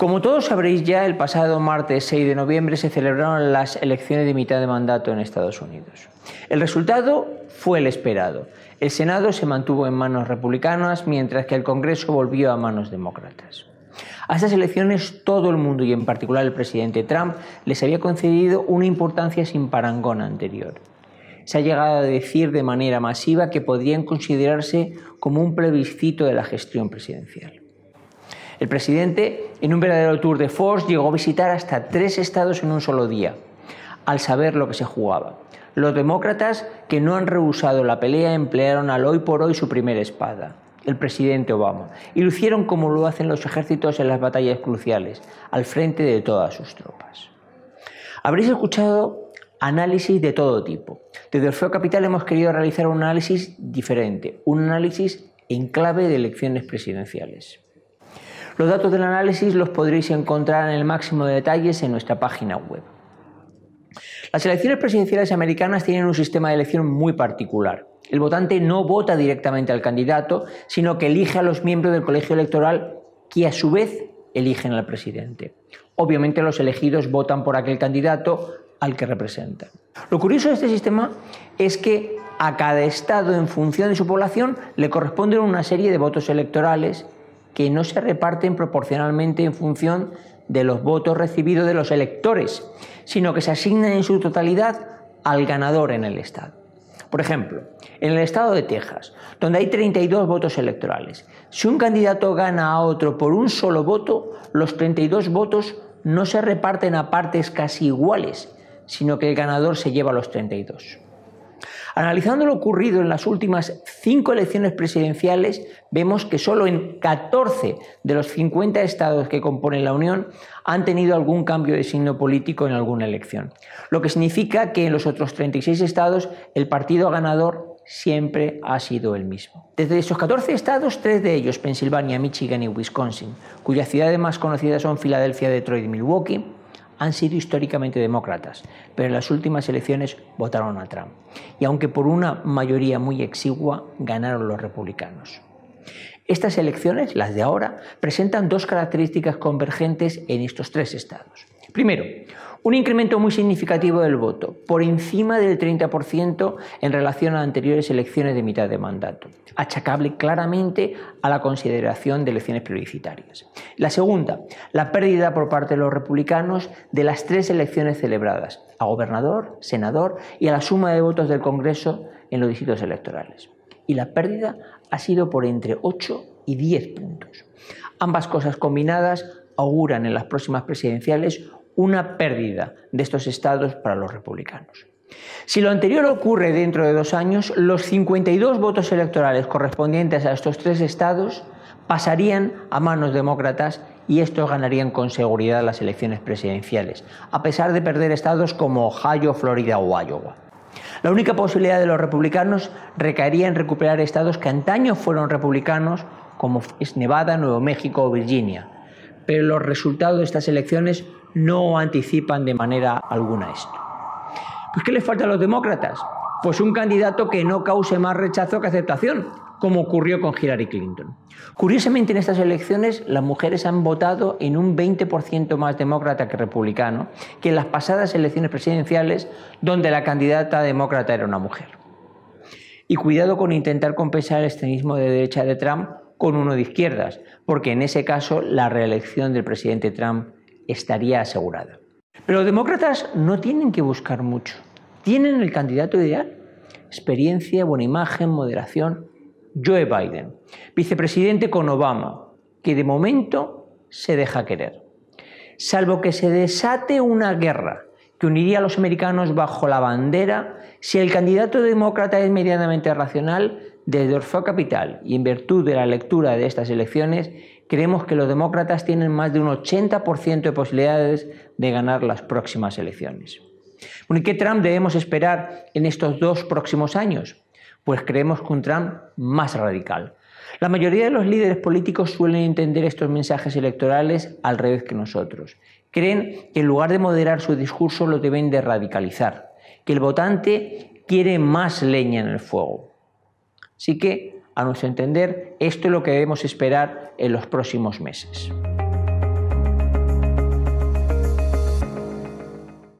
Como todos sabréis ya, el pasado martes 6 de noviembre se celebraron las elecciones de mitad de mandato en Estados Unidos. El resultado fue el esperado. El Senado se mantuvo en manos republicanas mientras que el Congreso volvió a manos demócratas. A estas elecciones todo el mundo y en particular el presidente Trump les había concedido una importancia sin parangón anterior. Se ha llegado a decir de manera masiva que podrían considerarse como un plebiscito de la gestión presidencial. El presidente, en un verdadero tour de force, llegó a visitar hasta tres estados en un solo día, al saber lo que se jugaba. Los demócratas, que no han rehusado la pelea, emplearon al hoy por hoy su primera espada, el presidente Obama, y lo hicieron como lo hacen los ejércitos en las batallas cruciales, al frente de todas sus tropas. Habréis escuchado análisis de todo tipo. Desde Orfeo Capital hemos querido realizar un análisis diferente, un análisis en clave de elecciones presidenciales. Los datos del análisis los podréis encontrar en el máximo de detalles en nuestra página web. Las elecciones presidenciales americanas tienen un sistema de elección muy particular. El votante no vota directamente al candidato, sino que elige a los miembros del colegio electoral que a su vez eligen al presidente. Obviamente los elegidos votan por aquel candidato al que representan. Lo curioso de este sistema es que a cada estado, en función de su población, le corresponden una serie de votos electorales que no se reparten proporcionalmente en función de los votos recibidos de los electores, sino que se asignan en su totalidad al ganador en el Estado. Por ejemplo, en el estado de Texas, donde hay 32 votos electorales, si un candidato gana a otro por un solo voto, los 32 votos no se reparten a partes casi iguales, sino que el ganador se lleva los 32. Analizando lo ocurrido en las últimas cinco elecciones presidenciales, vemos que solo en 14 de los 50 estados que componen la Unión han tenido algún cambio de signo político en alguna elección, lo que significa que en los otros 36 estados el partido ganador siempre ha sido el mismo. Desde esos 14 estados, tres de ellos, Pensilvania, Michigan y Wisconsin, cuyas ciudades más conocidas son Filadelfia, Detroit y Milwaukee, han sido históricamente demócratas, pero en las últimas elecciones votaron a Trump. Y aunque por una mayoría muy exigua, ganaron los republicanos. Estas elecciones, las de ahora, presentan dos características convergentes en estos tres estados. Primero, un incremento muy significativo del voto, por encima del 30% en relación a anteriores elecciones de mitad de mandato, achacable claramente a la consideración de elecciones plebiscitarias. La segunda, la pérdida por parte de los republicanos de las tres elecciones celebradas, a gobernador, senador y a la suma de votos del Congreso en los distritos electorales. Y la pérdida ha sido por entre 8 y 10 puntos. Ambas cosas combinadas auguran en las próximas presidenciales una pérdida de estos estados para los republicanos. Si lo anterior ocurre dentro de dos años, los 52 votos electorales correspondientes a estos tres estados pasarían a manos demócratas y estos ganarían con seguridad las elecciones presidenciales, a pesar de perder estados como Ohio, Florida o Iowa. La única posibilidad de los republicanos recaería en recuperar estados que antaño fueron republicanos, como Nevada, Nuevo México o Virginia. Pero los resultados de estas elecciones no anticipan de manera alguna esto. Pues ¿qué les falta a los demócratas? Pues un candidato que no cause más rechazo que aceptación, como ocurrió con Hillary Clinton. Curiosamente, en estas elecciones las mujeres han votado en un 20% más demócrata que republicano que en las pasadas elecciones presidenciales donde la candidata demócrata era una mujer. Y cuidado con intentar compensar el extremismo de derecha de Trump con uno de izquierdas, porque en ese caso la reelección del presidente Trump estaría asegurada. Pero los demócratas no tienen que buscar mucho. Tienen el candidato ideal. Experiencia, buena imagen, moderación. Joe Biden, vicepresidente con Obama, que de momento se deja querer. Salvo que se desate una guerra que uniría a los americanos bajo la bandera, si el candidato demócrata es medianamente racional, desde Orfeo Capital y en virtud de la lectura de estas elecciones, creemos que los demócratas tienen más de un 80% de posibilidades de ganar las próximas elecciones. ¿y qué Trump debemos esperar en estos dos próximos años? Pues creemos que un Trump más radical. La mayoría de los líderes políticos suelen entender estos mensajes electorales al revés que nosotros. Creen que en lugar de moderar su discurso lo deben de radicalizar, que el votante quiere más leña en el fuego. Así que a nuestro entender, esto es lo que debemos esperar en los próximos meses.